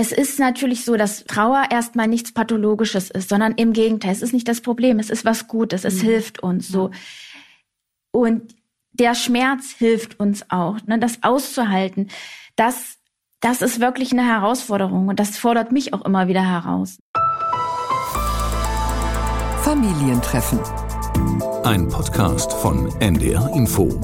es ist natürlich so, dass Trauer erstmal nichts Pathologisches ist, sondern im Gegenteil, es ist nicht das Problem, es ist was Gutes, es mhm. hilft uns so. Und der Schmerz hilft uns auch, ne, das auszuhalten. Das, das ist wirklich eine Herausforderung und das fordert mich auch immer wieder heraus. Familientreffen. Ein Podcast von NDR Info.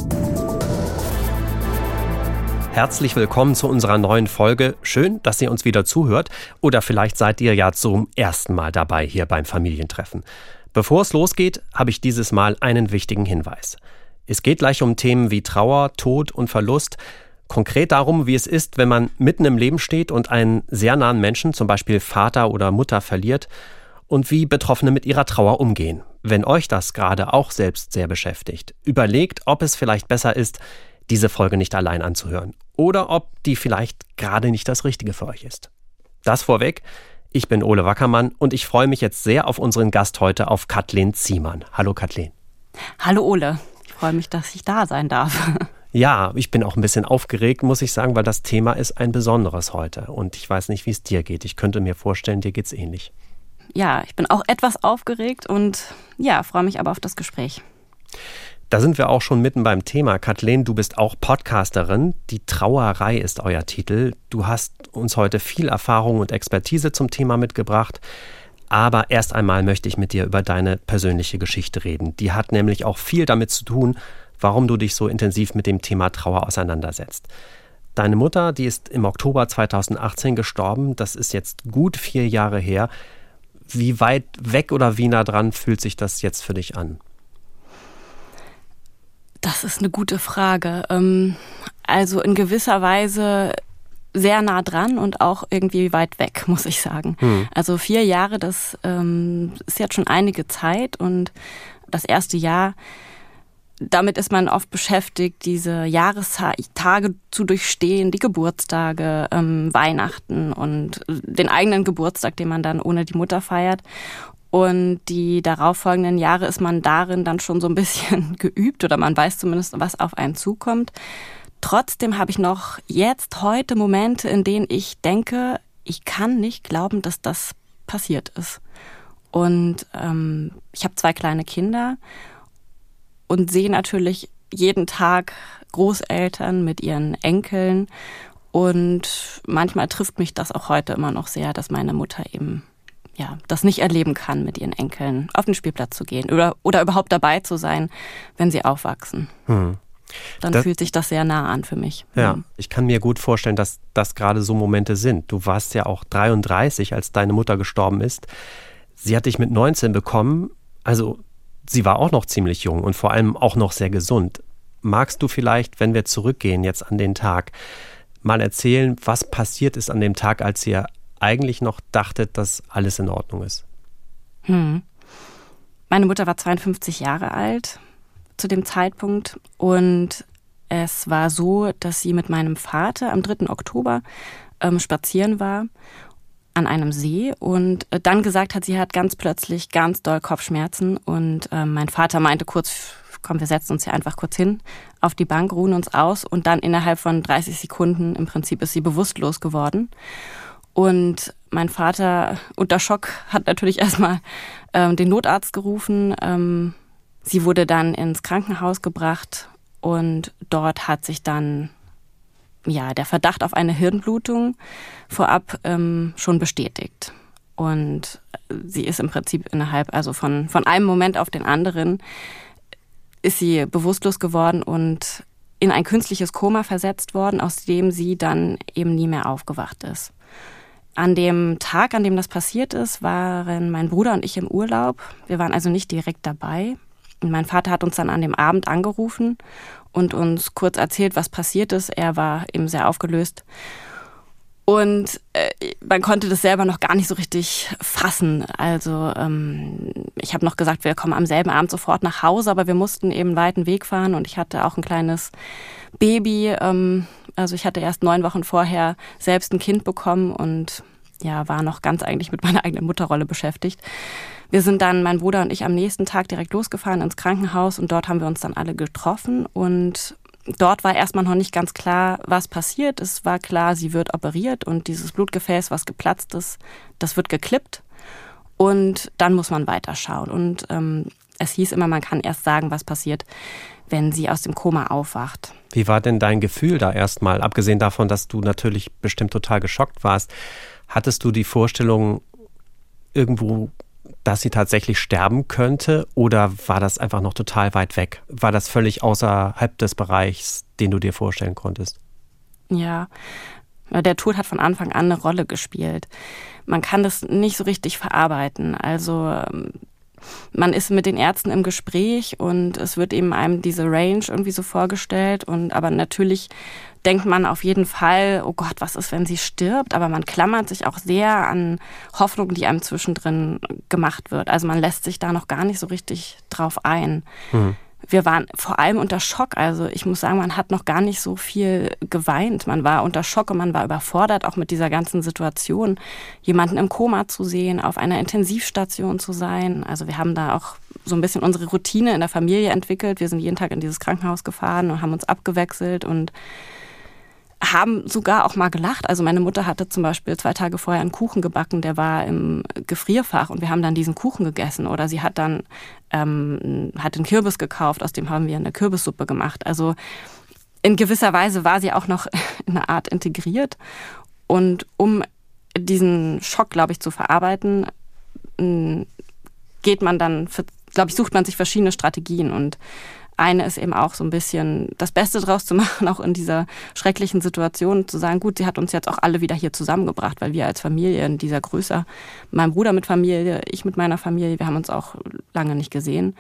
Herzlich willkommen zu unserer neuen Folge. Schön, dass ihr uns wieder zuhört. Oder vielleicht seid ihr ja zum ersten Mal dabei hier beim Familientreffen. Bevor es losgeht, habe ich dieses Mal einen wichtigen Hinweis. Es geht gleich um Themen wie Trauer, Tod und Verlust. Konkret darum, wie es ist, wenn man mitten im Leben steht und einen sehr nahen Menschen, zum Beispiel Vater oder Mutter, verliert und wie Betroffene mit ihrer Trauer umgehen. Wenn euch das gerade auch selbst sehr beschäftigt, überlegt, ob es vielleicht besser ist, diese Folge nicht allein anzuhören oder ob die vielleicht gerade nicht das Richtige für euch ist. Das vorweg. Ich bin Ole Wackermann und ich freue mich jetzt sehr auf unseren Gast heute, auf Kathleen Ziemann. Hallo Kathleen. Hallo Ole. Ich freue mich, dass ich da sein darf. Ja, ich bin auch ein bisschen aufgeregt, muss ich sagen, weil das Thema ist ein besonderes heute. Und ich weiß nicht, wie es dir geht. Ich könnte mir vorstellen, dir geht es ähnlich. Ja, ich bin auch etwas aufgeregt und ja, freue mich aber auf das Gespräch. Da sind wir auch schon mitten beim Thema. Kathleen, du bist auch Podcasterin. Die Trauerei ist euer Titel. Du hast uns heute viel Erfahrung und Expertise zum Thema mitgebracht. Aber erst einmal möchte ich mit dir über deine persönliche Geschichte reden. Die hat nämlich auch viel damit zu tun, warum du dich so intensiv mit dem Thema Trauer auseinandersetzt. Deine Mutter, die ist im Oktober 2018 gestorben. Das ist jetzt gut vier Jahre her. Wie weit weg oder wie nah dran fühlt sich das jetzt für dich an? Das ist eine gute Frage. Ähm, also in gewisser Weise sehr nah dran und auch irgendwie weit weg, muss ich sagen. Hm. Also vier Jahre, das ähm, ist jetzt schon einige Zeit und das erste Jahr, damit ist man oft beschäftigt, diese Jahrestage zu durchstehen, die Geburtstage, ähm, Weihnachten und den eigenen Geburtstag, den man dann ohne die Mutter feiert. Und die darauffolgenden Jahre ist man darin dann schon so ein bisschen geübt oder man weiß zumindest, was auf einen zukommt. Trotzdem habe ich noch jetzt heute Momente, in denen ich denke, ich kann nicht glauben, dass das passiert ist. Und ähm, ich habe zwei kleine Kinder und sehe natürlich jeden Tag Großeltern mit ihren Enkeln. Und manchmal trifft mich das auch heute immer noch sehr, dass meine Mutter eben ja, das nicht erleben kann, mit ihren Enkeln auf den Spielplatz zu gehen oder, oder überhaupt dabei zu sein, wenn sie aufwachsen. Hm. Dann das, fühlt sich das sehr nah an für mich. Ja, hm. ich kann mir gut vorstellen, dass das gerade so Momente sind. Du warst ja auch 33, als deine Mutter gestorben ist. Sie hat dich mit 19 bekommen. Also sie war auch noch ziemlich jung und vor allem auch noch sehr gesund. Magst du vielleicht, wenn wir zurückgehen jetzt an den Tag, mal erzählen, was passiert ist an dem Tag, als ihr eigentlich noch dachtet, dass alles in Ordnung ist? Hm. Meine Mutter war 52 Jahre alt zu dem Zeitpunkt und es war so, dass sie mit meinem Vater am 3. Oktober ähm, spazieren war an einem See und äh, dann gesagt hat, sie hat ganz plötzlich ganz doll Kopfschmerzen und äh, mein Vater meinte kurz, komm, wir setzen uns hier einfach kurz hin auf die Bank, ruhen uns aus und dann innerhalb von 30 Sekunden im Prinzip ist sie bewusstlos geworden. Und mein Vater unter Schock hat natürlich erstmal ähm, den Notarzt gerufen. Ähm, sie wurde dann ins Krankenhaus gebracht und dort hat sich dann ja der Verdacht auf eine Hirnblutung vorab ähm, schon bestätigt. Und sie ist im Prinzip innerhalb, also von, von einem Moment auf den anderen, ist sie bewusstlos geworden und in ein künstliches Koma versetzt worden, aus dem sie dann eben nie mehr aufgewacht ist. An dem Tag, an dem das passiert ist, waren mein Bruder und ich im Urlaub. Wir waren also nicht direkt dabei. Und mein Vater hat uns dann an dem Abend angerufen und uns kurz erzählt, was passiert ist. Er war eben sehr aufgelöst. Und äh, man konnte das selber noch gar nicht so richtig fassen. Also ähm, ich habe noch gesagt, wir kommen am selben Abend sofort nach Hause, aber wir mussten eben einen weiten Weg fahren und ich hatte auch ein kleines Baby. Ähm, also ich hatte erst neun Wochen vorher selbst ein Kind bekommen und ja, war noch ganz eigentlich mit meiner eigenen Mutterrolle beschäftigt. Wir sind dann, mein Bruder und ich, am nächsten Tag direkt losgefahren ins Krankenhaus und dort haben wir uns dann alle getroffen und dort war erstmal noch nicht ganz klar, was passiert. Es war klar, sie wird operiert und dieses Blutgefäß, was geplatzt ist, das wird geklippt. Und dann muss man weiterschauen. Und ähm, es hieß immer, man kann erst sagen, was passiert, wenn sie aus dem Koma aufwacht. Wie war denn dein Gefühl da erstmal? Abgesehen davon, dass du natürlich bestimmt total geschockt warst, hattest du die Vorstellung irgendwo, dass sie tatsächlich sterben könnte oder war das einfach noch total weit weg? War das völlig außerhalb des Bereichs, den du dir vorstellen konntest? Ja, der Tod hat von Anfang an eine Rolle gespielt. Man kann das nicht so richtig verarbeiten. Also ähm, man ist mit den Ärzten im Gespräch und es wird eben einem diese Range irgendwie so vorgestellt und aber natürlich denkt man auf jeden Fall, oh Gott, was ist, wenn sie stirbt? Aber man klammert sich auch sehr an Hoffnungen, die einem zwischendrin gemacht wird. Also man lässt sich da noch gar nicht so richtig drauf ein. Mhm wir waren vor allem unter Schock. Also ich muss sagen, man hat noch gar nicht so viel geweint. Man war unter Schock und man war überfordert, auch mit dieser ganzen Situation, jemanden im Koma zu sehen, auf einer Intensivstation zu sein. Also wir haben da auch so ein bisschen unsere Routine in der Familie entwickelt. Wir sind jeden Tag in dieses Krankenhaus gefahren und haben uns abgewechselt und haben sogar auch mal gelacht. Also meine Mutter hatte zum Beispiel zwei Tage vorher einen Kuchen gebacken, der war im Gefrierfach und wir haben dann diesen Kuchen gegessen. Oder sie hat dann ähm, hat einen Kürbis gekauft, aus dem haben wir eine Kürbissuppe gemacht. Also in gewisser Weise war sie auch noch in einer Art integriert. Und um diesen Schock, glaube ich, zu verarbeiten, geht man dann, glaube ich, sucht man sich verschiedene Strategien und eine ist eben auch so ein bisschen das Beste draus zu machen, auch in dieser schrecklichen Situation, zu sagen, gut, sie hat uns jetzt auch alle wieder hier zusammengebracht, weil wir als Familie in dieser Größe, mein Bruder mit Familie, ich mit meiner Familie, wir haben uns auch lange nicht gesehen.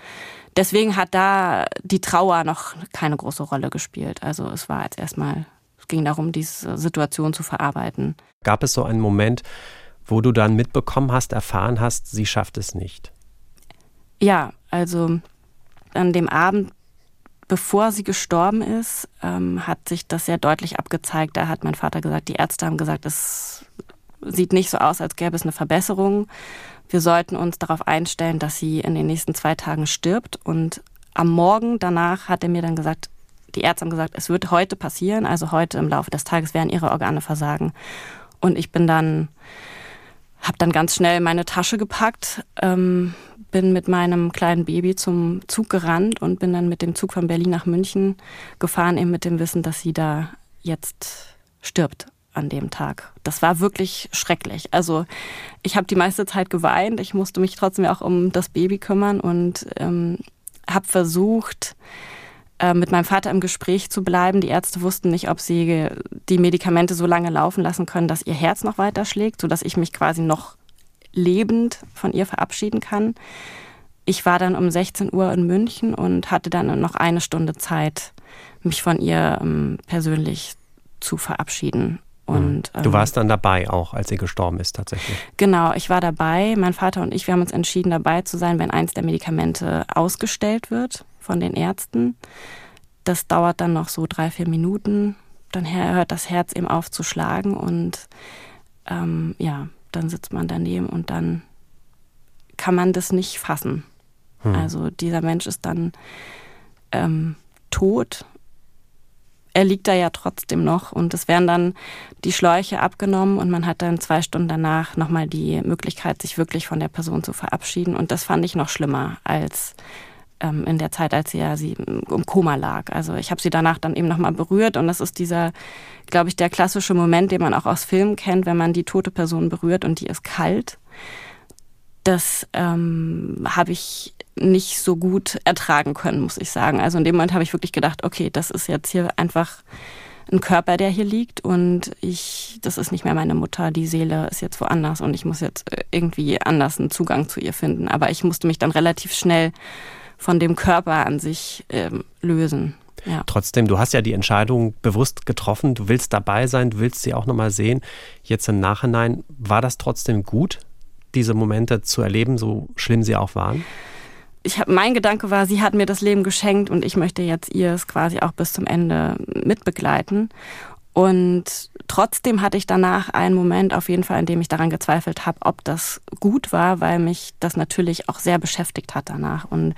Deswegen hat da die Trauer noch keine große Rolle gespielt. Also es war jetzt erstmal, es ging darum, diese Situation zu verarbeiten. Gab es so einen Moment, wo du dann mitbekommen hast, erfahren hast, sie schafft es nicht? Ja, also an dem Abend bevor sie gestorben ist, ähm, hat sich das sehr deutlich abgezeigt. Da hat mein Vater gesagt, die Ärzte haben gesagt, es sieht nicht so aus, als gäbe es eine Verbesserung. Wir sollten uns darauf einstellen, dass sie in den nächsten zwei Tagen stirbt. Und am Morgen danach hat er mir dann gesagt, die Ärzte haben gesagt, es wird heute passieren, also heute im Laufe des Tages werden ihre Organe versagen. Und ich bin dann, habe dann ganz schnell meine Tasche gepackt, ähm, bin mit meinem kleinen Baby zum Zug gerannt und bin dann mit dem Zug von Berlin nach München gefahren, eben mit dem Wissen, dass sie da jetzt stirbt an dem Tag. Das war wirklich schrecklich. Also ich habe die meiste Zeit geweint. Ich musste mich trotzdem auch um das Baby kümmern und ähm, habe versucht, mit meinem Vater im Gespräch zu bleiben. Die Ärzte wussten nicht, ob sie die Medikamente so lange laufen lassen können, dass ihr Herz noch weiter schlägt, sodass ich mich quasi noch lebend von ihr verabschieden kann. Ich war dann um 16 Uhr in München und hatte dann noch eine Stunde Zeit, mich von ihr ähm, persönlich zu verabschieden. Und, du warst dann dabei auch, als sie gestorben ist tatsächlich. Genau, ich war dabei. Mein Vater und ich, wir haben uns entschieden, dabei zu sein, wenn eins der Medikamente ausgestellt wird von den Ärzten. Das dauert dann noch so drei, vier Minuten. Dann hört das Herz eben auf zu schlagen und ähm, ja, dann sitzt man daneben und dann kann man das nicht fassen. Hm. Also dieser Mensch ist dann ähm, tot. Er liegt da ja trotzdem noch und es werden dann die Schläuche abgenommen und man hat dann zwei Stunden danach nochmal die Möglichkeit, sich wirklich von der Person zu verabschieden. Und das fand ich noch schlimmer als in der Zeit, als sie ja sie im Koma lag. Also ich habe sie danach dann eben nochmal berührt und das ist dieser, glaube ich, der klassische Moment, den man auch aus Filmen kennt, wenn man die tote Person berührt und die ist kalt. Das ähm, habe ich nicht so gut ertragen können, muss ich sagen. Also in dem Moment habe ich wirklich gedacht, okay, das ist jetzt hier einfach ein Körper, der hier liegt und ich, das ist nicht mehr meine Mutter, die Seele ist jetzt woanders und ich muss jetzt äh, irgendwie anders einen Zugang zu ihr finden. Aber ich musste mich dann relativ schnell von dem Körper an sich ähm, lösen. Ja. Trotzdem, du hast ja die Entscheidung bewusst getroffen, du willst dabei sein, du willst sie auch nochmal sehen. Jetzt im Nachhinein, war das trotzdem gut, diese Momente zu erleben, so schlimm sie auch waren? Ich hab, mein Gedanke war, sie hat mir das Leben geschenkt und ich möchte jetzt ihr es quasi auch bis zum Ende mitbegleiten. Und trotzdem hatte ich danach einen Moment auf jeden Fall, in dem ich daran gezweifelt habe, ob das gut war, weil mich das natürlich auch sehr beschäftigt hat danach. Und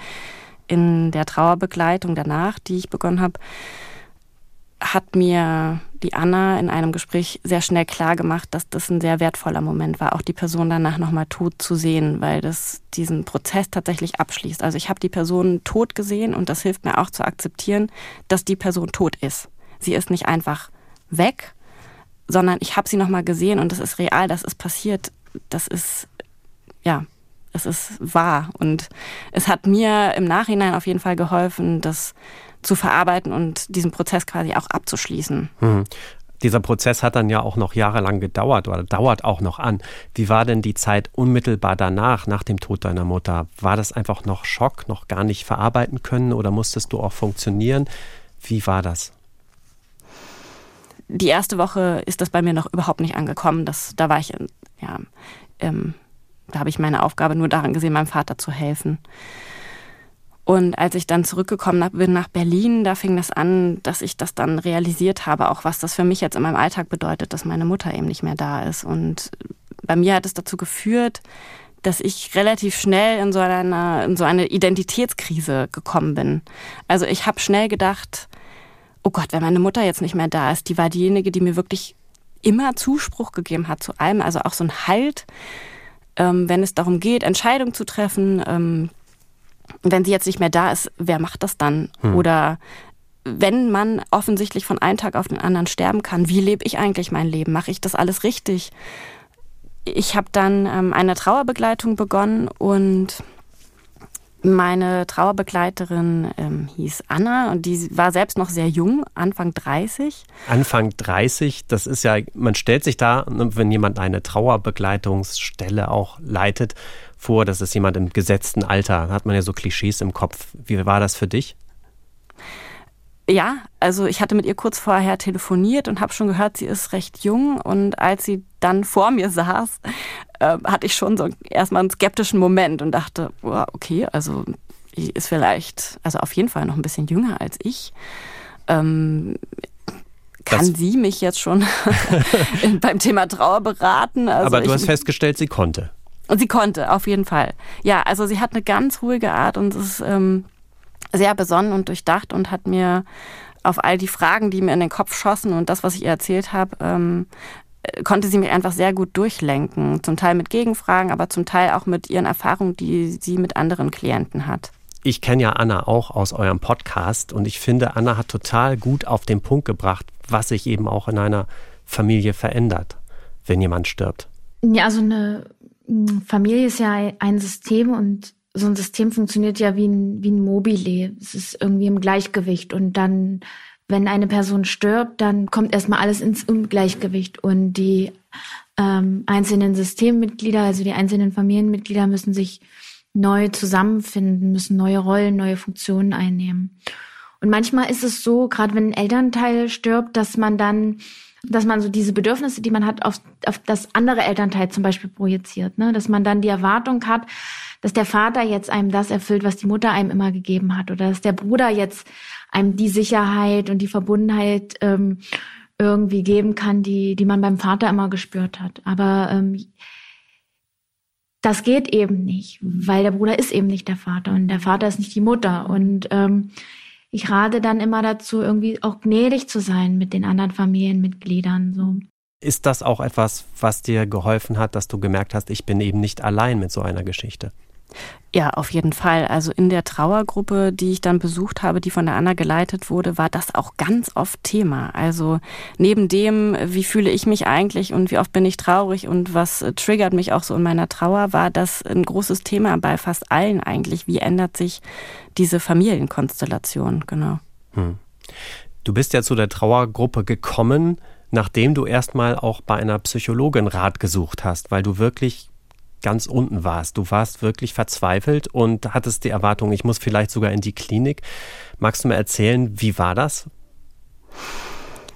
in der Trauerbegleitung danach, die ich begonnen habe, hat mir die Anna in einem Gespräch sehr schnell klar gemacht, dass das ein sehr wertvoller Moment war, auch die Person danach nochmal tot zu sehen, weil das diesen Prozess tatsächlich abschließt. Also ich habe die Person tot gesehen und das hilft mir auch zu akzeptieren, dass die Person tot ist. Sie ist nicht einfach weg, sondern ich habe sie nochmal gesehen und das ist real, das ist passiert, das ist, ja, es ist wahr. Und es hat mir im Nachhinein auf jeden Fall geholfen, das zu verarbeiten und diesen Prozess quasi auch abzuschließen. Mhm. Dieser Prozess hat dann ja auch noch jahrelang gedauert oder dauert auch noch an. Wie war denn die Zeit unmittelbar danach, nach dem Tod deiner Mutter? War das einfach noch Schock, noch gar nicht verarbeiten können oder musstest du auch funktionieren? Wie war das? Die erste Woche ist das bei mir noch überhaupt nicht angekommen. Das, da war ich, ja, ähm, da habe ich meine Aufgabe nur darin gesehen, meinem Vater zu helfen. Und als ich dann zurückgekommen bin nach Berlin, da fing das an, dass ich das dann realisiert habe, auch was das für mich jetzt in meinem Alltag bedeutet, dass meine Mutter eben nicht mehr da ist. Und bei mir hat es dazu geführt, dass ich relativ schnell in so eine, in so eine Identitätskrise gekommen bin. Also ich habe schnell gedacht, oh Gott, wenn meine Mutter jetzt nicht mehr da ist, die war diejenige, die mir wirklich immer Zuspruch gegeben hat zu allem, also auch so ein Halt, ähm, wenn es darum geht, Entscheidungen zu treffen, ähm, wenn sie jetzt nicht mehr da ist, wer macht das dann? Hm. Oder wenn man offensichtlich von einem Tag auf den anderen sterben kann, wie lebe ich eigentlich mein Leben? Mache ich das alles richtig? Ich habe dann ähm, eine Trauerbegleitung begonnen und meine Trauerbegleiterin ähm, hieß Anna und die war selbst noch sehr jung, Anfang 30. Anfang 30, das ist ja, man stellt sich da, wenn jemand eine Trauerbegleitungsstelle auch leitet, vor, das ist jemand im gesetzten Alter. Da hat man ja so Klischees im Kopf. Wie war das für dich? Ja, also ich hatte mit ihr kurz vorher telefoniert und habe schon gehört, sie ist recht jung. Und als sie dann vor mir saß, äh, hatte ich schon so erstmal einen skeptischen Moment und dachte, oh, okay, also sie ist vielleicht, also auf jeden Fall noch ein bisschen jünger als ich. Ähm, kann das sie mich jetzt schon beim Thema Trauer beraten? Also aber du hast festgestellt, sie konnte. Und sie konnte, auf jeden Fall. Ja, also sie hat eine ganz ruhige Art und ist ähm, sehr besonnen und durchdacht und hat mir auf all die Fragen, die mir in den Kopf schossen und das, was ich ihr erzählt habe, ähm, äh, konnte sie mich einfach sehr gut durchlenken. Zum Teil mit Gegenfragen, aber zum Teil auch mit ihren Erfahrungen, die sie mit anderen Klienten hat. Ich kenne ja Anna auch aus eurem Podcast und ich finde, Anna hat total gut auf den Punkt gebracht, was sich eben auch in einer Familie verändert, wenn jemand stirbt. Ja, also eine Familie ist ja ein System und so ein System funktioniert ja wie ein, wie ein Mobile. Es ist irgendwie im Gleichgewicht und dann, wenn eine Person stirbt, dann kommt erstmal alles ins Ungleichgewicht und die ähm, einzelnen Systemmitglieder, also die einzelnen Familienmitglieder müssen sich neu zusammenfinden, müssen neue Rollen, neue Funktionen einnehmen. Und manchmal ist es so, gerade wenn ein Elternteil stirbt, dass man dann dass man so diese Bedürfnisse, die man hat, auf, auf das andere Elternteil zum Beispiel projiziert. Ne? Dass man dann die Erwartung hat, dass der Vater jetzt einem das erfüllt, was die Mutter einem immer gegeben hat. Oder dass der Bruder jetzt einem die Sicherheit und die Verbundenheit ähm, irgendwie geben kann, die, die man beim Vater immer gespürt hat. Aber ähm, das geht eben nicht, weil der Bruder ist eben nicht der Vater und der Vater ist nicht die Mutter. Und ähm, ich rate dann immer dazu, irgendwie auch gnädig zu sein mit den anderen Familienmitgliedern. So. Ist das auch etwas, was dir geholfen hat, dass du gemerkt hast, ich bin eben nicht allein mit so einer Geschichte? Ja, auf jeden Fall. Also in der Trauergruppe, die ich dann besucht habe, die von der Anna geleitet wurde, war das auch ganz oft Thema. Also neben dem, wie fühle ich mich eigentlich und wie oft bin ich traurig und was triggert mich auch so in meiner Trauer, war das ein großes Thema bei fast allen eigentlich. Wie ändert sich diese Familienkonstellation? Genau. Hm. Du bist ja zu der Trauergruppe gekommen, nachdem du erstmal auch bei einer Psychologin Rat gesucht hast, weil du wirklich ganz unten warst. Du warst wirklich verzweifelt und hattest die Erwartung, ich muss vielleicht sogar in die Klinik. Magst du mir erzählen, wie war das?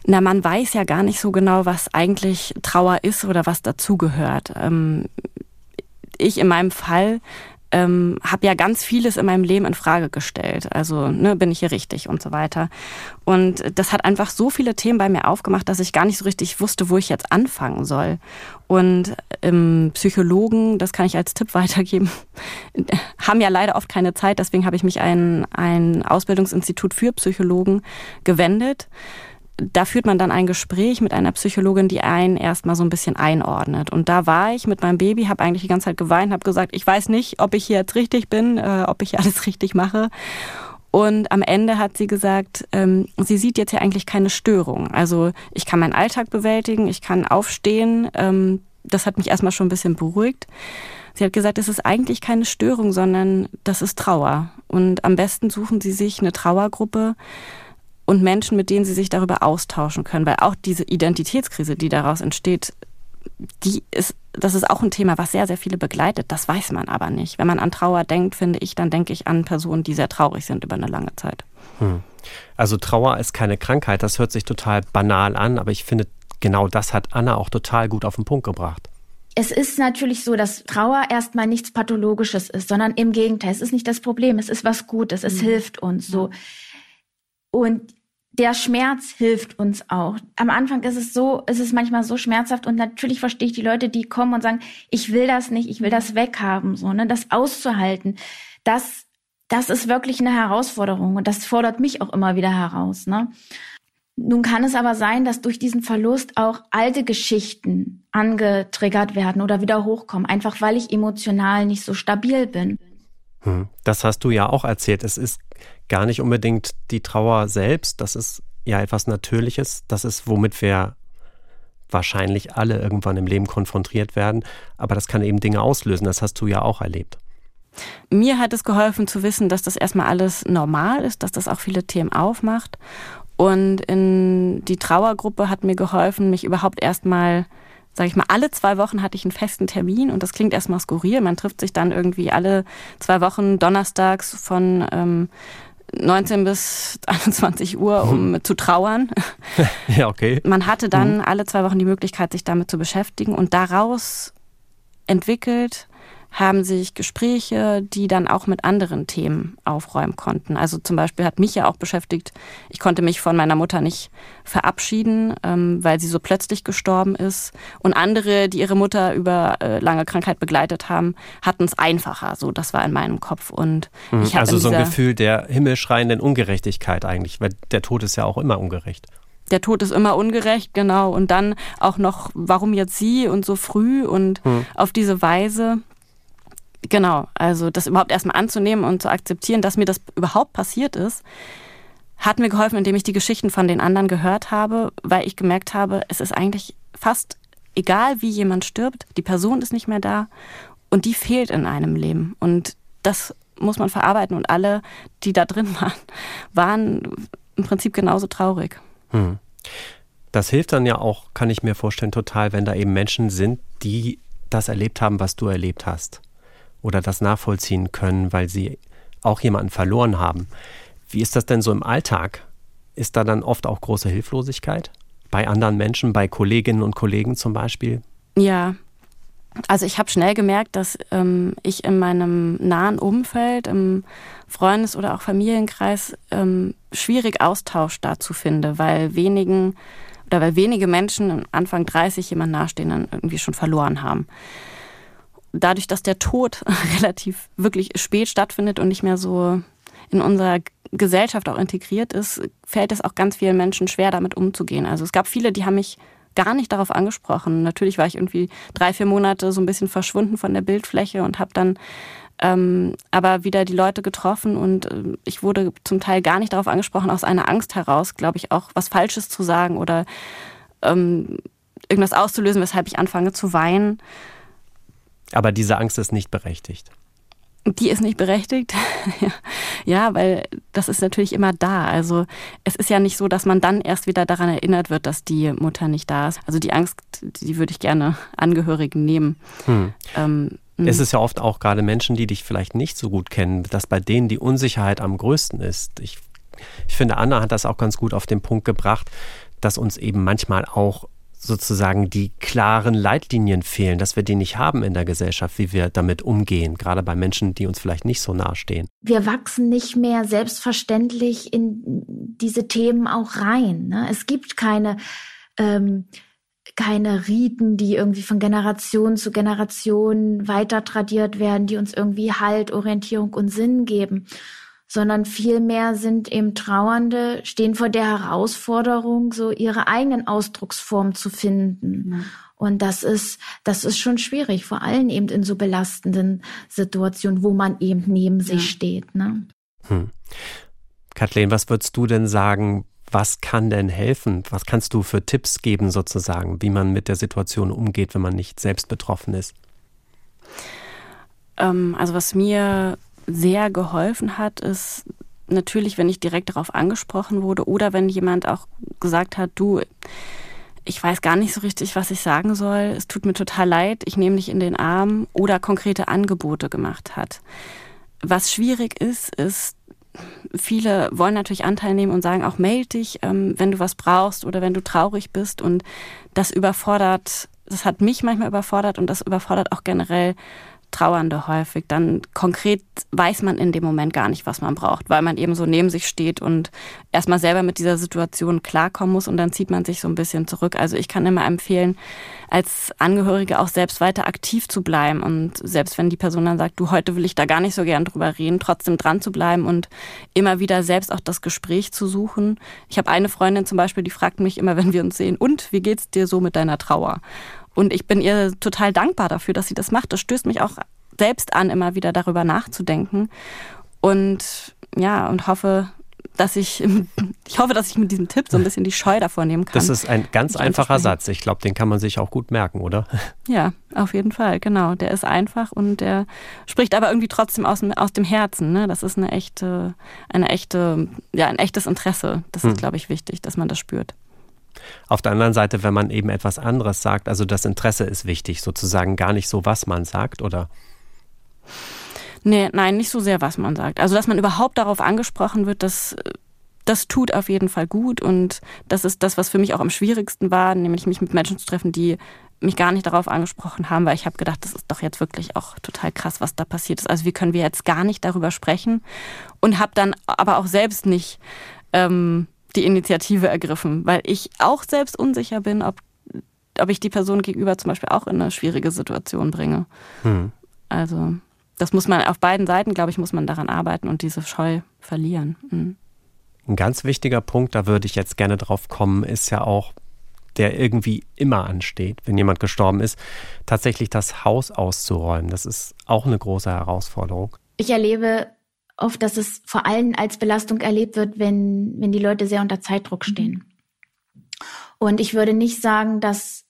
Na, man weiß ja gar nicht so genau, was eigentlich Trauer ist oder was dazugehört. Ähm, ich in meinem Fall ähm, habe ja ganz vieles in meinem Leben in Frage gestellt. Also ne, bin ich hier richtig und so weiter. Und das hat einfach so viele Themen bei mir aufgemacht, dass ich gar nicht so richtig wusste, wo ich jetzt anfangen soll. Und ähm, Psychologen, das kann ich als Tipp weitergeben, haben ja leider oft keine Zeit. Deswegen habe ich mich an ein Ausbildungsinstitut für Psychologen gewendet da führt man dann ein Gespräch mit einer Psychologin, die einen erstmal so ein bisschen einordnet. Und da war ich mit meinem Baby, habe eigentlich die ganze Zeit geweint, habe gesagt, ich weiß nicht, ob ich hier jetzt richtig bin, äh, ob ich alles richtig mache. Und am Ende hat sie gesagt, ähm, sie sieht jetzt ja eigentlich keine Störung. Also ich kann meinen Alltag bewältigen, ich kann aufstehen. Ähm, das hat mich erstmal schon ein bisschen beruhigt. Sie hat gesagt, es ist eigentlich keine Störung, sondern das ist Trauer. Und am besten suchen Sie sich eine Trauergruppe und Menschen, mit denen Sie sich darüber austauschen können, weil auch diese Identitätskrise, die daraus entsteht, die ist, das ist auch ein Thema, was sehr, sehr viele begleitet. Das weiß man aber nicht. Wenn man an Trauer denkt, finde ich, dann denke ich an Personen, die sehr traurig sind über eine lange Zeit. Hm. Also Trauer ist keine Krankheit. Das hört sich total banal an, aber ich finde, genau das hat Anna auch total gut auf den Punkt gebracht. Es ist natürlich so, dass Trauer erstmal nichts Pathologisches ist, sondern im Gegenteil, es ist nicht das Problem, es ist was Gutes, es mhm. hilft uns so. Und der Schmerz hilft uns auch. Am Anfang ist es so, ist es manchmal so schmerzhaft und natürlich verstehe ich die Leute, die kommen und sagen, ich will das nicht, ich will das weghaben, so, ne, das auszuhalten. Das, das ist wirklich eine Herausforderung und das fordert mich auch immer wieder heraus, ne. Nun kann es aber sein, dass durch diesen Verlust auch alte Geschichten angetriggert werden oder wieder hochkommen, einfach weil ich emotional nicht so stabil bin. Hm. Das hast du ja auch erzählt. Es ist gar nicht unbedingt die Trauer selbst, das ist ja etwas Natürliches, das ist, womit wir wahrscheinlich alle irgendwann im Leben konfrontiert werden, aber das kann eben Dinge auslösen, das hast du ja auch erlebt. Mir hat es geholfen zu wissen, dass das erstmal alles normal ist, dass das auch viele Themen aufmacht. Und in die Trauergruppe hat mir geholfen, mich überhaupt erstmal sage ich mal, alle zwei Wochen hatte ich einen festen Termin und das klingt erstmal skurril. Man trifft sich dann irgendwie alle zwei Wochen donnerstags von ähm, 19 bis 21 Uhr, um hm. zu trauern. ja, okay. Man hatte dann hm. alle zwei Wochen die Möglichkeit, sich damit zu beschäftigen und daraus entwickelt haben sich Gespräche, die dann auch mit anderen Themen aufräumen konnten. Also zum Beispiel hat mich ja auch beschäftigt, ich konnte mich von meiner Mutter nicht verabschieden, ähm, weil sie so plötzlich gestorben ist. Und andere, die ihre Mutter über äh, lange Krankheit begleitet haben, hatten es einfacher. So, das war in meinem Kopf. Und mhm, ich also so ein Gefühl der himmelschreienden Ungerechtigkeit eigentlich, weil der Tod ist ja auch immer ungerecht der Tod ist immer ungerecht, genau. Und dann auch noch, warum jetzt sie und so früh und hm. auf diese Weise. Genau, also das überhaupt erstmal anzunehmen und zu akzeptieren, dass mir das überhaupt passiert ist, hat mir geholfen, indem ich die Geschichten von den anderen gehört habe, weil ich gemerkt habe, es ist eigentlich fast egal, wie jemand stirbt, die Person ist nicht mehr da und die fehlt in einem Leben. Und das muss man verarbeiten und alle, die da drin waren, waren im Prinzip genauso traurig. Hm. Das hilft dann ja auch, kann ich mir vorstellen, total, wenn da eben Menschen sind, die das erlebt haben, was du erlebt hast oder das nachvollziehen können, weil sie auch jemanden verloren haben. Wie ist das denn so im Alltag? Ist da dann oft auch große Hilflosigkeit? Bei anderen Menschen, bei Kolleginnen und Kollegen zum Beispiel? Ja, also ich habe schnell gemerkt, dass ähm, ich in meinem nahen Umfeld, im Freundes- oder auch Familienkreis, ähm, schwierig Austausch dazu finde, weil wenigen oder weil wenige Menschen Anfang 30 jemand dann irgendwie schon verloren haben dadurch, dass der Tod relativ wirklich spät stattfindet und nicht mehr so in unserer Gesellschaft auch integriert ist, fällt es auch ganz vielen Menschen schwer, damit umzugehen. Also es gab viele, die haben mich gar nicht darauf angesprochen. Natürlich war ich irgendwie drei, vier Monate so ein bisschen verschwunden von der Bildfläche und habe dann ähm, aber wieder die Leute getroffen und äh, ich wurde zum Teil gar nicht darauf angesprochen, aus einer Angst heraus, glaube ich, auch was Falsches zu sagen oder ähm, irgendwas auszulösen, weshalb ich anfange zu weinen. Aber diese Angst ist nicht berechtigt. Die ist nicht berechtigt. ja, weil das ist natürlich immer da. Also es ist ja nicht so, dass man dann erst wieder daran erinnert wird, dass die Mutter nicht da ist. Also die Angst, die würde ich gerne Angehörigen nehmen. Hm. Ähm, hm. es ist ja oft auch gerade Menschen, die dich vielleicht nicht so gut kennen, dass bei denen die Unsicherheit am größten ist. Ich, ich finde, Anna hat das auch ganz gut auf den Punkt gebracht, dass uns eben manchmal auch sozusagen die klaren Leitlinien fehlen, dass wir die nicht haben in der Gesellschaft, wie wir damit umgehen, gerade bei Menschen, die uns vielleicht nicht so nahestehen. Wir wachsen nicht mehr selbstverständlich in diese Themen auch rein. Ne? Es gibt keine ähm, keine Riten, die irgendwie von Generation zu Generation weiter tradiert werden, die uns irgendwie Halt, Orientierung und Sinn geben, sondern vielmehr sind eben Trauernde, stehen vor der Herausforderung, so ihre eigenen Ausdrucksformen zu finden. Ja. Und das ist, das ist schon schwierig, vor allem eben in so belastenden Situationen, wo man eben neben ja. sich steht. Ne? Hm. Kathleen, was würdest du denn sagen, was kann denn helfen? Was kannst du für Tipps geben sozusagen, wie man mit der Situation umgeht, wenn man nicht selbst betroffen ist? Ähm, also was mir sehr geholfen hat, ist natürlich, wenn ich direkt darauf angesprochen wurde oder wenn jemand auch gesagt hat, du, ich weiß gar nicht so richtig, was ich sagen soll, es tut mir total leid, ich nehme dich in den Arm oder konkrete Angebote gemacht hat. Was schwierig ist, ist, viele wollen natürlich Anteil nehmen und sagen auch, meld dich, ähm, wenn du was brauchst oder wenn du traurig bist. Und das überfordert, das hat mich manchmal überfordert und das überfordert auch generell Trauernde häufig. Dann konkret weiß man in dem Moment gar nicht, was man braucht, weil man eben so neben sich steht und erstmal selber mit dieser Situation klarkommen muss und dann zieht man sich so ein bisschen zurück. Also ich kann immer empfehlen, als Angehörige auch selbst weiter aktiv zu bleiben und selbst wenn die Person dann sagt, du, heute will ich da gar nicht so gern drüber reden, trotzdem dran zu bleiben und immer wieder selbst auch das Gespräch zu suchen. Ich habe eine Freundin zum Beispiel, die fragt mich immer, wenn wir uns sehen, und wie geht's dir so mit deiner Trauer? Und ich bin ihr total dankbar dafür, dass sie das macht. Das stößt mich auch selbst an, immer wieder darüber nachzudenken. Und ja, und hoffe, dass ich, ich hoffe, dass ich mit diesem Tipp so ein bisschen die Scheu davor nehmen kann. Das ist ein ganz einfacher Satz. Ich glaube, den kann man sich auch gut merken, oder? Ja, auf jeden Fall, genau. Der ist einfach und der spricht aber irgendwie trotzdem aus, aus dem Herzen. Ne? Das ist eine echte, eine echte, ja, ein echtes Interesse. Das ist, hm. glaube ich, wichtig, dass man das spürt. Auf der anderen Seite, wenn man eben etwas anderes sagt, also das Interesse ist wichtig, sozusagen gar nicht so, was man sagt, oder? Nee, nein, nicht so sehr, was man sagt. Also, dass man überhaupt darauf angesprochen wird, das, das tut auf jeden Fall gut. Und das ist das, was für mich auch am schwierigsten war, nämlich mich mit Menschen zu treffen, die mich gar nicht darauf angesprochen haben, weil ich habe gedacht, das ist doch jetzt wirklich auch total krass, was da passiert ist. Also wie können wir jetzt gar nicht darüber sprechen? Und habe dann aber auch selbst nicht ähm, die Initiative ergriffen, weil ich auch selbst unsicher bin, ob, ob ich die Person gegenüber zum Beispiel auch in eine schwierige Situation bringe. Hm. Also das muss man auf beiden Seiten, glaube ich, muss man daran arbeiten und diese Scheu verlieren. Mhm. Ein ganz wichtiger Punkt, da würde ich jetzt gerne drauf kommen, ist ja auch, der irgendwie immer ansteht, wenn jemand gestorben ist, tatsächlich das Haus auszuräumen. Das ist auch eine große Herausforderung. Ich erlebe oft, dass es vor allem als Belastung erlebt wird, wenn, wenn die Leute sehr unter Zeitdruck stehen. Und ich würde nicht sagen, dass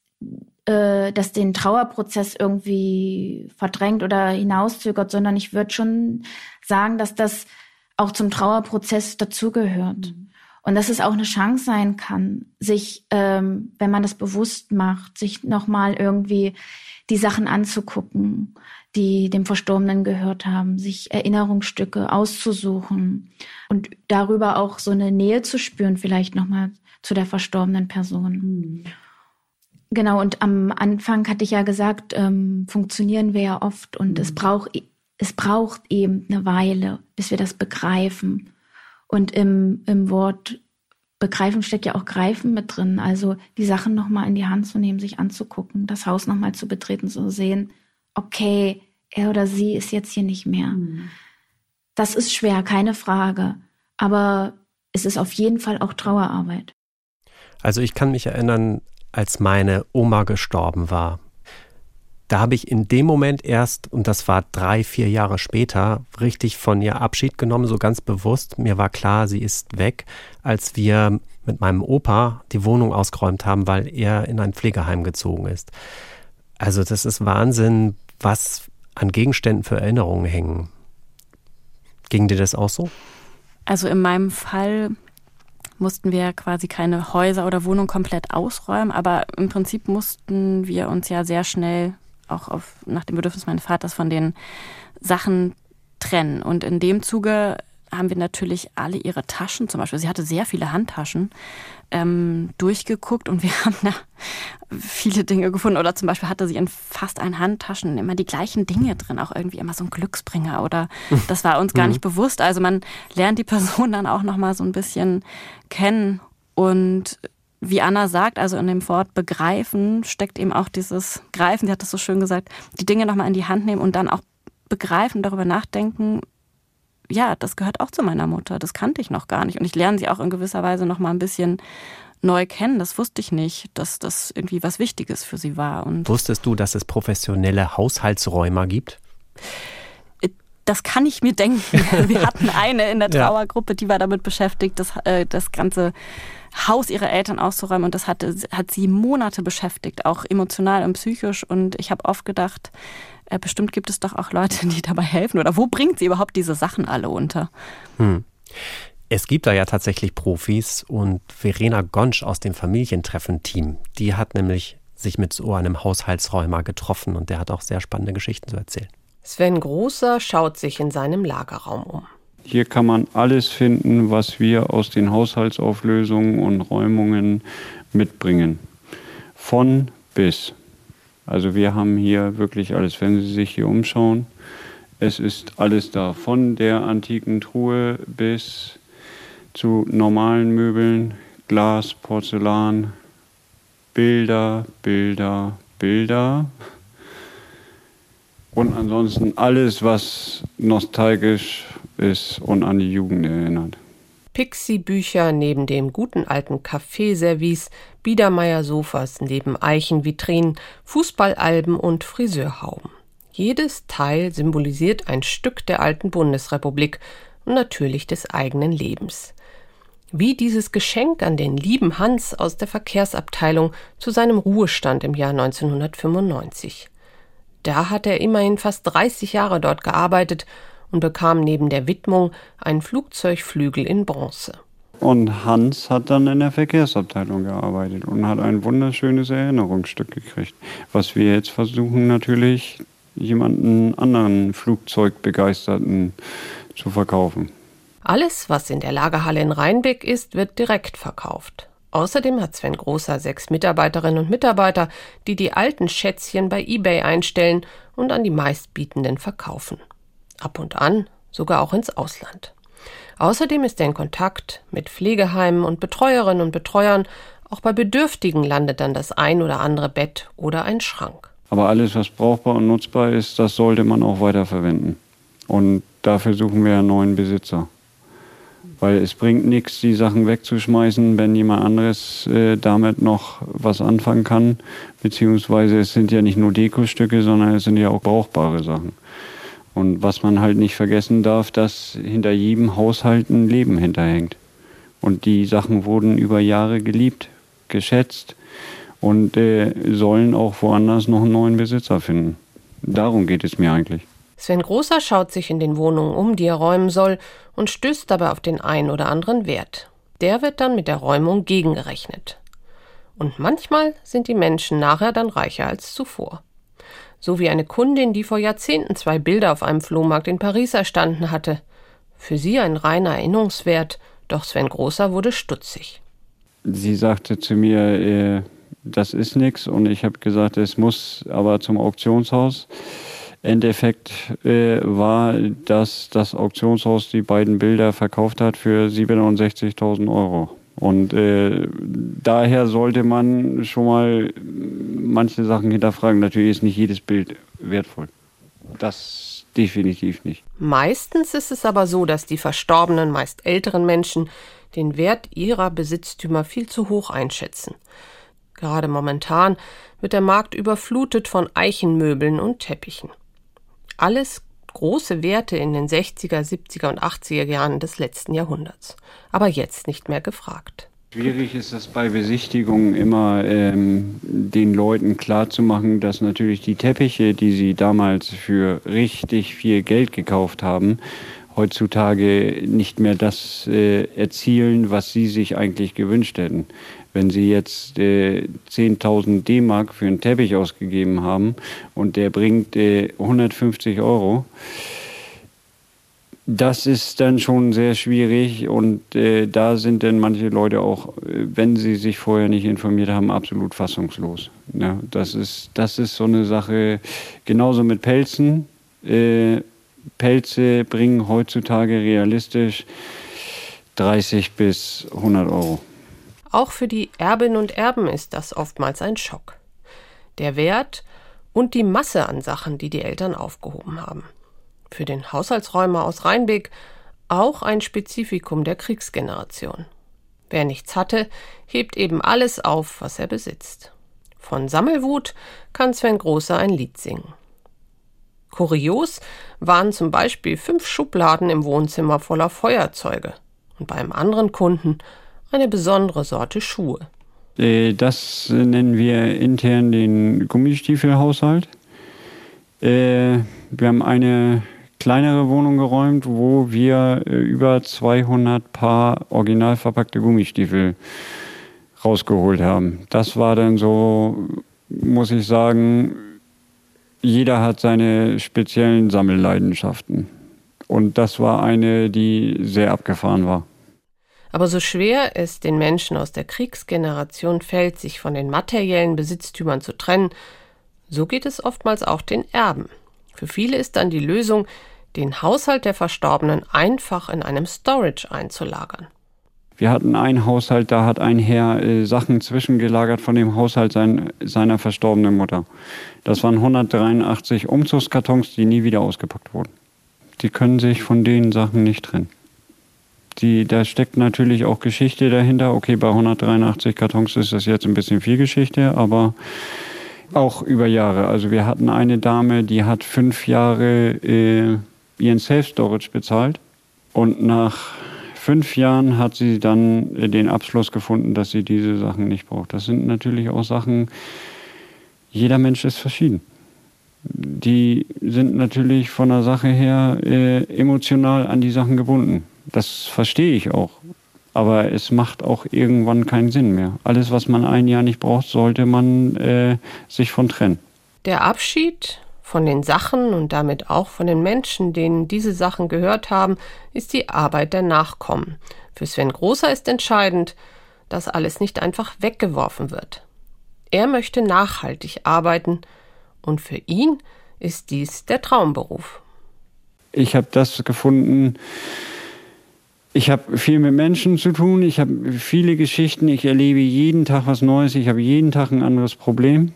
äh, das den Trauerprozess irgendwie verdrängt oder hinauszögert, sondern ich würde schon sagen, dass das auch zum Trauerprozess dazugehört. Mhm. Und dass es auch eine Chance sein kann, sich, ähm, wenn man das bewusst macht, sich nochmal irgendwie die Sachen anzugucken, die dem Verstorbenen gehört haben, sich Erinnerungsstücke auszusuchen und darüber auch so eine Nähe zu spüren, vielleicht nochmal zu der verstorbenen Person. Mhm. Genau, und am Anfang hatte ich ja gesagt, ähm, funktionieren wir ja oft und mhm. es braucht es braucht eben eine Weile, bis wir das begreifen. Und im, im Wort begreifen steckt ja auch greifen mit drin. Also die Sachen nochmal in die Hand zu nehmen, sich anzugucken, das Haus nochmal zu betreten, zu sehen, okay, er oder sie ist jetzt hier nicht mehr. Mhm. Das ist schwer, keine Frage. Aber es ist auf jeden Fall auch Trauerarbeit. Also ich kann mich erinnern, als meine Oma gestorben war. Da habe ich in dem Moment erst, und das war drei, vier Jahre später, richtig von ihr Abschied genommen, so ganz bewusst. Mir war klar, sie ist weg, als wir mit meinem Opa die Wohnung ausgeräumt haben, weil er in ein Pflegeheim gezogen ist. Also das ist Wahnsinn, was an Gegenständen für Erinnerungen hängen. Ging dir das auch so? Also in meinem Fall mussten wir quasi keine Häuser oder Wohnung komplett ausräumen, aber im Prinzip mussten wir uns ja sehr schnell auch auf, nach dem Bedürfnis meines Vaters von den Sachen trennen. Und in dem Zuge haben wir natürlich alle ihre Taschen, zum Beispiel, sie hatte sehr viele Handtaschen, ähm, durchgeguckt und wir haben da viele Dinge gefunden. Oder zum Beispiel hatte sie in fast allen Handtaschen immer die gleichen Dinge drin, auch irgendwie immer so ein Glücksbringer oder das war uns gar nicht mhm. bewusst. Also man lernt die Person dann auch nochmal so ein bisschen kennen und wie Anna sagt, also in dem Wort begreifen steckt eben auch dieses Greifen, sie hat das so schön gesagt, die Dinge nochmal in die Hand nehmen und dann auch begreifen, darüber nachdenken, ja, das gehört auch zu meiner Mutter. Das kannte ich noch gar nicht. Und ich lerne sie auch in gewisser Weise noch mal ein bisschen neu kennen. Das wusste ich nicht, dass das irgendwie was Wichtiges für sie war. Und Wusstest du, dass es professionelle Haushaltsräumer gibt? Äh, das kann ich mir denken. Wir hatten eine in der Trauergruppe, die war damit beschäftigt, das, äh, das ganze Haus ihrer Eltern auszuräumen. Und das hatte, hat sie Monate beschäftigt, auch emotional und psychisch. Und ich habe oft gedacht, bestimmt gibt es doch auch Leute, die dabei helfen. Oder wo bringt sie überhaupt diese Sachen alle unter? Hm. Es gibt da ja tatsächlich Profis und Verena Gonsch aus dem Familientreffen-Team, die hat nämlich sich mit so einem Haushaltsräumer getroffen und der hat auch sehr spannende Geschichten zu erzählen. Sven Großer schaut sich in seinem Lagerraum um. Hier kann man alles finden, was wir aus den Haushaltsauflösungen und Räumungen mitbringen. Von bis. Also wir haben hier wirklich alles, wenn Sie sich hier umschauen. Es ist alles da, von der antiken Truhe bis zu normalen Möbeln, Glas, Porzellan, Bilder, Bilder, Bilder. Und ansonsten alles, was nostalgisch ist und an die Jugend erinnert. Pixie-Bücher neben dem guten alten Kaffeeservice, Biedermeier-Sofas neben Eichenvitrinen, Fußballalben und Friseurhauben. Jedes Teil symbolisiert ein Stück der alten Bundesrepublik und natürlich des eigenen Lebens. Wie dieses Geschenk an den lieben Hans aus der Verkehrsabteilung zu seinem Ruhestand im Jahr 1995. Da hat er immerhin fast 30 Jahre dort gearbeitet und bekam neben der Widmung einen Flugzeugflügel in Bronze. Und Hans hat dann in der Verkehrsabteilung gearbeitet und hat ein wunderschönes Erinnerungsstück gekriegt, was wir jetzt versuchen natürlich jemanden anderen Flugzeugbegeisterten zu verkaufen. Alles, was in der Lagerhalle in Rheinbeck ist, wird direkt verkauft. Außerdem hat Sven Großer sechs Mitarbeiterinnen und Mitarbeiter, die die alten Schätzchen bei eBay einstellen und an die meistbietenden verkaufen ab und an sogar auch ins Ausland. Außerdem ist er in Kontakt mit Pflegeheimen und Betreuerinnen und Betreuern. Auch bei Bedürftigen landet dann das ein oder andere Bett oder ein Schrank. Aber alles, was brauchbar und nutzbar ist, das sollte man auch weiterverwenden. Und dafür suchen wir einen neuen Besitzer. Weil es bringt nichts, die Sachen wegzuschmeißen, wenn jemand anderes äh, damit noch was anfangen kann. Beziehungsweise es sind ja nicht nur Dekostücke, sondern es sind ja auch brauchbare Sachen. Und was man halt nicht vergessen darf, dass hinter jedem Haushalt ein Leben hinterhängt. Und die Sachen wurden über Jahre geliebt, geschätzt und äh, sollen auch woanders noch einen neuen Besitzer finden. Darum geht es mir eigentlich. Sven Großer schaut sich in den Wohnungen um, die er räumen soll, und stößt dabei auf den einen oder anderen Wert. Der wird dann mit der Räumung gegengerechnet. Und manchmal sind die Menschen nachher dann reicher als zuvor so wie eine Kundin, die vor Jahrzehnten zwei Bilder auf einem Flohmarkt in Paris erstanden hatte. Für sie ein reiner Erinnerungswert, doch Sven Großer wurde stutzig. Sie sagte zu mir, äh, das ist nichts und ich habe gesagt, es muss aber zum Auktionshaus. Endeffekt äh, war, dass das Auktionshaus die beiden Bilder verkauft hat für 67.000 Euro. Und äh, daher sollte man schon mal manche Sachen hinterfragen. Natürlich ist nicht jedes Bild wertvoll. Das definitiv nicht. Meistens ist es aber so, dass die verstorbenen, meist älteren Menschen den Wert ihrer Besitztümer viel zu hoch einschätzen. Gerade momentan wird der Markt überflutet von Eichenmöbeln und Teppichen. Alles große Werte in den 60er, 70er und 80er Jahren des letzten Jahrhunderts, aber jetzt nicht mehr gefragt. Schwierig ist es bei Besichtigungen immer ähm, den Leuten klarzumachen, dass natürlich die Teppiche, die sie damals für richtig viel Geld gekauft haben, heutzutage nicht mehr das äh, erzielen, was sie sich eigentlich gewünscht hätten. Wenn Sie jetzt äh, 10.000 D-Mark für einen Teppich ausgegeben haben und der bringt äh, 150 Euro, das ist dann schon sehr schwierig und äh, da sind dann manche Leute auch, äh, wenn sie sich vorher nicht informiert haben, absolut fassungslos. Ja, das, ist, das ist so eine Sache, genauso mit Pelzen. Äh, Pelze bringen heutzutage realistisch 30 bis 100 Euro. Auch für die Erbinnen und Erben ist das oftmals ein Schock. Der Wert und die Masse an Sachen, die die Eltern aufgehoben haben. Für den Haushaltsräumer aus Rheinbeck auch ein Spezifikum der Kriegsgeneration. Wer nichts hatte, hebt eben alles auf, was er besitzt. Von Sammelwut kann Sven Großer ein Lied singen. Kurios waren zum Beispiel fünf Schubladen im Wohnzimmer voller Feuerzeuge und beim anderen Kunden eine besondere Sorte Schuhe. Äh, das nennen wir intern den Gummistiefelhaushalt. Äh, wir haben eine kleinere Wohnung geräumt, wo wir äh, über 200 Paar original verpackte Gummistiefel rausgeholt haben. Das war dann so, muss ich sagen, jeder hat seine speziellen Sammelleidenschaften. Und das war eine, die sehr abgefahren war. Aber so schwer es den Menschen aus der Kriegsgeneration fällt, sich von den materiellen Besitztümern zu trennen, so geht es oftmals auch den Erben. Für viele ist dann die Lösung, den Haushalt der Verstorbenen einfach in einem Storage einzulagern. Wir hatten einen Haushalt, da hat ein Herr äh, Sachen zwischengelagert von dem Haushalt sein, seiner verstorbenen Mutter. Das waren 183 Umzugskartons, die nie wieder ausgepackt wurden. Die können sich von den Sachen nicht trennen. Die, da steckt natürlich auch Geschichte dahinter. Okay, bei 183 Kartons ist das jetzt ein bisschen viel Geschichte, aber auch über Jahre. Also wir hatten eine Dame, die hat fünf Jahre äh, ihren Self-Storage bezahlt. Und nach fünf Jahren hat sie dann den Abschluss gefunden, dass sie diese Sachen nicht braucht. Das sind natürlich auch Sachen, jeder Mensch ist verschieden. Die sind natürlich von der Sache her äh, emotional an die Sachen gebunden. Das verstehe ich auch. Aber es macht auch irgendwann keinen Sinn mehr. Alles, was man ein Jahr nicht braucht, sollte man äh, sich von trennen. Der Abschied von den Sachen und damit auch von den Menschen, denen diese Sachen gehört haben, ist die Arbeit der Nachkommen. Für Sven Großer ist entscheidend, dass alles nicht einfach weggeworfen wird. Er möchte nachhaltig arbeiten und für ihn ist dies der Traumberuf. Ich habe das gefunden. Ich habe viel mit Menschen zu tun. Ich habe viele Geschichten. Ich erlebe jeden Tag was Neues. Ich habe jeden Tag ein anderes Problem.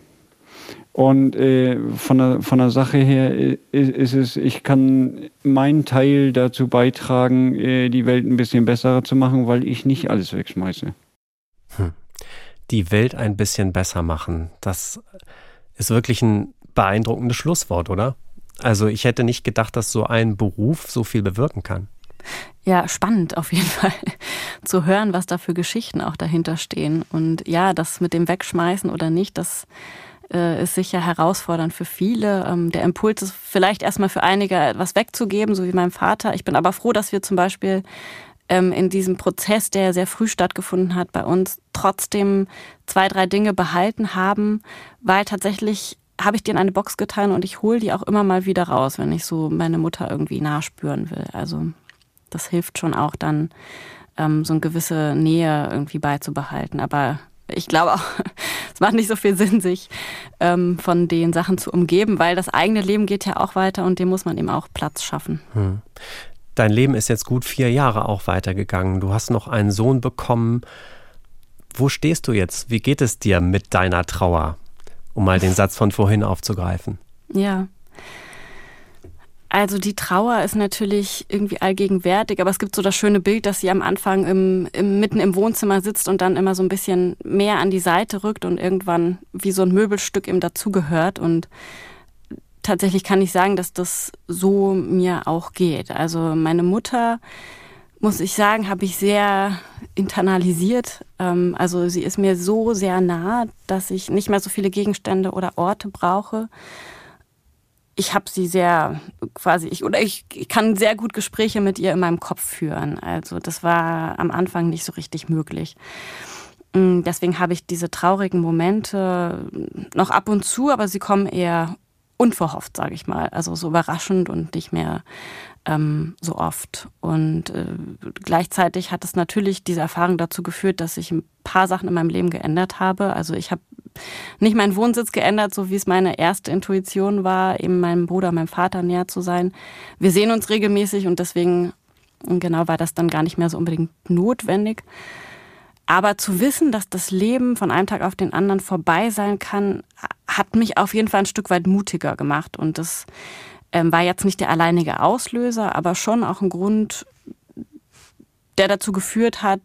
Und äh, von, der, von der Sache her ist, ist, es, ich kann meinen Teil dazu beitragen, äh, die Welt ein bisschen besser zu machen, weil ich nicht alles wegschmeiße. Hm. Die Welt ein bisschen besser machen, das ist wirklich ein beeindruckendes Schlusswort, oder? Also ich hätte nicht gedacht, dass so ein Beruf so viel bewirken kann. Ja, spannend auf jeden Fall zu hören, was da für Geschichten auch dahinter stehen. Und ja, das mit dem Wegschmeißen oder nicht, das äh, ist sicher herausfordernd für viele. Ähm, der Impuls ist vielleicht erstmal für einige etwas wegzugeben, so wie mein Vater. Ich bin aber froh, dass wir zum Beispiel ähm, in diesem Prozess, der sehr früh stattgefunden hat bei uns, trotzdem zwei, drei Dinge behalten haben, weil tatsächlich habe ich die in eine Box getan und ich hole die auch immer mal wieder raus, wenn ich so meine Mutter irgendwie nachspüren will. Also das hilft schon auch dann, ähm, so eine gewisse Nähe irgendwie beizubehalten. Aber ich glaube auch, es macht nicht so viel Sinn, sich ähm, von den Sachen zu umgeben, weil das eigene Leben geht ja auch weiter und dem muss man eben auch Platz schaffen. Hm. Dein Leben ist jetzt gut vier Jahre auch weitergegangen. Du hast noch einen Sohn bekommen. Wo stehst du jetzt? Wie geht es dir mit deiner Trauer? Um mal den Satz von vorhin aufzugreifen. Ja. Also die Trauer ist natürlich irgendwie allgegenwärtig, aber es gibt so das schöne Bild, dass sie am Anfang im, im, mitten im Wohnzimmer sitzt und dann immer so ein bisschen mehr an die Seite rückt und irgendwann wie so ein Möbelstück ihm dazugehört. Und tatsächlich kann ich sagen, dass das so mir auch geht. Also meine Mutter, muss ich sagen, habe ich sehr internalisiert. Ähm, also sie ist mir so sehr nah, dass ich nicht mehr so viele Gegenstände oder Orte brauche ich habe sie sehr quasi ich oder ich, ich kann sehr gut Gespräche mit ihr in meinem Kopf führen. Also das war am Anfang nicht so richtig möglich. Mm, deswegen habe ich diese traurigen Momente noch ab und zu, aber sie kommen eher unverhofft, sage ich mal. Also so überraschend und nicht mehr ähm, so oft. Und äh, gleichzeitig hat es natürlich diese Erfahrung dazu geführt, dass ich ein paar Sachen in meinem Leben geändert habe. Also ich habe nicht meinen Wohnsitz geändert, so wie es meine erste Intuition war, eben meinem Bruder, meinem Vater näher zu sein. Wir sehen uns regelmäßig und deswegen genau war das dann gar nicht mehr so unbedingt notwendig. Aber zu wissen, dass das Leben von einem Tag auf den anderen vorbei sein kann, hat mich auf jeden Fall ein Stück weit mutiger gemacht. Und das Ähm, war jetzt nicht der alleinige Auslöser, aber schon auch ein Grund, der dazu geführt hat,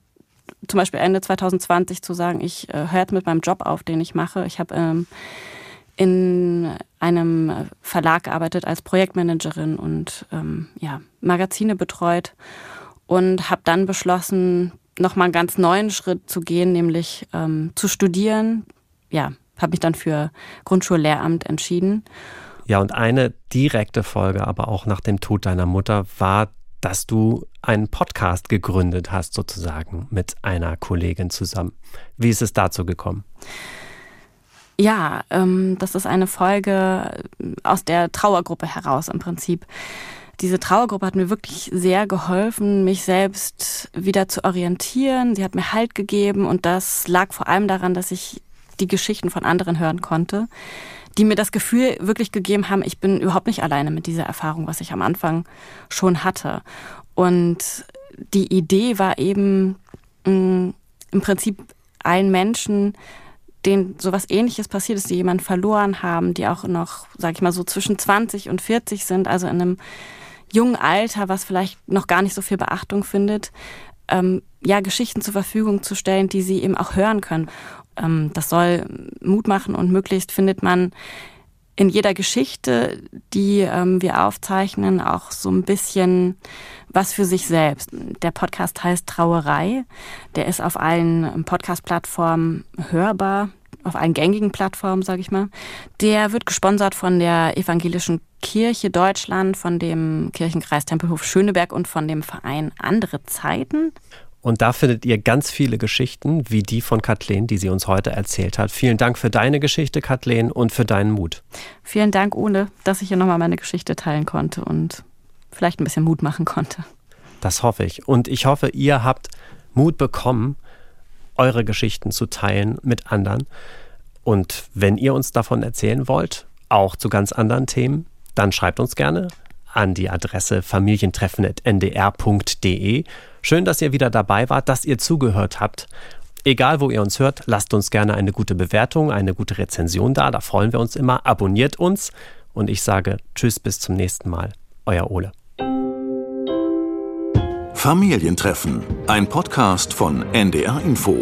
zum Beispiel Ende 2020 zu sagen, ich äh, höre mit meinem Job auf, den ich mache. Ich habe ähm, in einem Verlag gearbeitet als Projektmanagerin und ähm, ja, Magazine betreut und habe dann beschlossen, nochmal einen ganz neuen Schritt zu gehen, nämlich ähm, zu studieren. Ja, habe mich dann für Grundschullehramt entschieden. Ja, und eine direkte Folge, aber auch nach dem Tod deiner Mutter, war, dass du einen Podcast gegründet hast, sozusagen, mit einer Kollegin zusammen. Wie ist es dazu gekommen? Ja, ähm, das ist eine Folge aus der Trauergruppe heraus im Prinzip. Diese Trauergruppe hat mir wirklich sehr geholfen, mich selbst wieder zu orientieren. Sie hat mir Halt gegeben und das lag vor allem daran, dass ich die Geschichten von anderen hören konnte, die mir das Gefühl wirklich gegeben haben, ich bin überhaupt nicht alleine mit dieser Erfahrung, was ich am Anfang schon hatte. Und die Idee war eben mh, mm, im Prinzip allen Menschen, denen sowas ähnliches passiert ist, die jemanden verloren haben, die auch noch, sag ich mal, so zwischen 20 und 40 sind, also in einem jungen Alter, was vielleicht noch gar nicht so viel Beachtung findet, ähm, ja, Geschichten zur Verfügung zu stellen, die sie eben auch hören können. Ähm, das soll Mut machen und möglichst findet man in jeder Geschichte, die ähm, wir aufzeichnen, auch so ein bisschen was für sich selbst. Der Podcast heißt Trauerei. Der ist auf allen Podcast-Plattformen hörbar, auf allen gängigen Plattformen, sage ich mal. Der wird gesponsert von der Evangelischen Kirche Deutschland, von dem Kirchenkreis Tempelhof Schöneberg und von dem Verein Andere Zeiten. Und da findet ihr ganz viele Geschichten, wie die von Kathleen, die sie uns heute erzählt hat. Vielen Dank für deine Geschichte, Kathleen, und für deinen Mut. Vielen Dank, Ole, dass ich hier nochmal meine Geschichte teilen konnte und vielleicht ein bisschen Mut machen konnte. Das hoffe ich. Und ich hoffe, ihr habt Mut bekommen, eure Geschichten zu teilen mit anderen. Und wenn ihr uns davon erzählen wollt, auch zu ganz anderen Themen, dann schreibt uns gerne an die Adresse familientreffen.ndr.de Schön, dass ihr wieder dabei wart, dass ihr zugehört habt. Egal, wo ihr uns hört, lasst uns gerne eine gute Bewertung, eine gute Rezension da. Da freuen wir uns immer. Abonniert uns. Und ich sage Tschüss, bis zum nächsten Mal. Euer Ole. Familientreffen, ein Podcast von NDR Info.